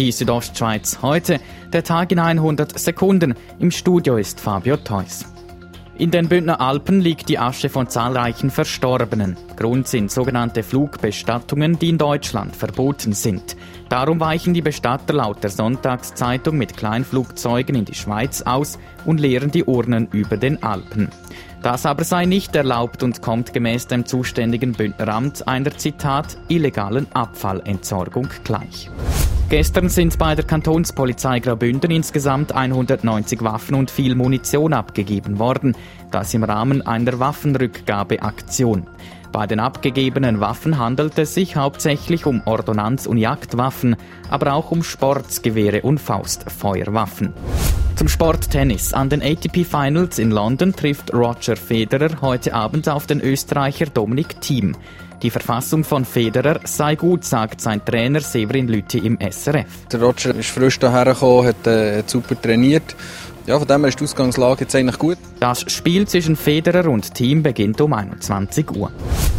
die Südostschweiz heute, der Tag in 100 Sekunden. Im Studio ist Fabio Theus. In den Bündner Alpen liegt die Asche von zahlreichen Verstorbenen. Grund sind sogenannte Flugbestattungen, die in Deutschland verboten sind. Darum weichen die Bestatter laut der Sonntagszeitung mit Kleinflugzeugen in die Schweiz aus und leeren die Urnen über den Alpen. Das aber sei nicht erlaubt und kommt gemäß dem zuständigen Bündneramt einer Zitat illegalen Abfallentsorgung gleich. Gestern sind bei der Kantonspolizei Graubünden insgesamt 190 Waffen und viel Munition abgegeben worden, das im Rahmen einer Waffenrückgabeaktion. Bei den abgegebenen Waffen handelt es sich hauptsächlich um Ordonnanz- und Jagdwaffen, aber auch um Sportsgewehre und Faustfeuerwaffen. Zum Sporttennis. An den ATP Finals in London trifft Roger Federer heute Abend auf den Österreicher Dominik Thiem. Die Verfassung von Federer sei gut, sagt sein Trainer Severin Lüthi im SRF. Der Roger ist frisch hierher gekommen, hat, äh, hat super trainiert. Ja, von dem her ist die Ausgangslage jetzt eigentlich gut. Das Spiel zwischen Federer und Team beginnt um 21 Uhr.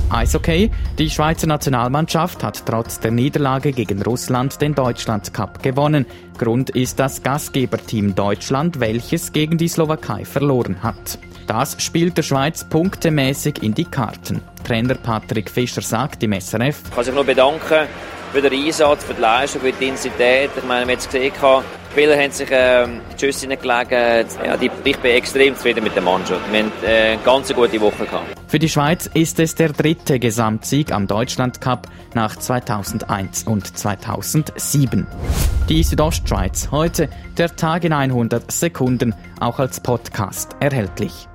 Eishockey. Die Schweizer Nationalmannschaft hat trotz der Niederlage gegen Russland den Deutschland Cup gewonnen. Grund ist das Gastgeberteam Deutschland, welches gegen die Slowakei verloren hat. Das spielt der Schweiz punktemäßig in die Karten. Trainer Patrick Fischer sagt im SRF. Ich kann sich nur bedanken für den Einsatz, für die Leistung, für die Intensität. Ich meine, wir haben es gesehen, die Spieler haben sich äh, die Schüsse hineingelegt. Ja, die, ich bin extrem zufrieden mit der Mannschaft. Wir haben äh, eine ganz gute Woche gehabt. Für die Schweiz ist es der dritte Gesamtsieg am Deutschlandcup nach 2001 und 2007. Die Südostschweiz heute, der Tag in 100 Sekunden, auch als Podcast erhältlich.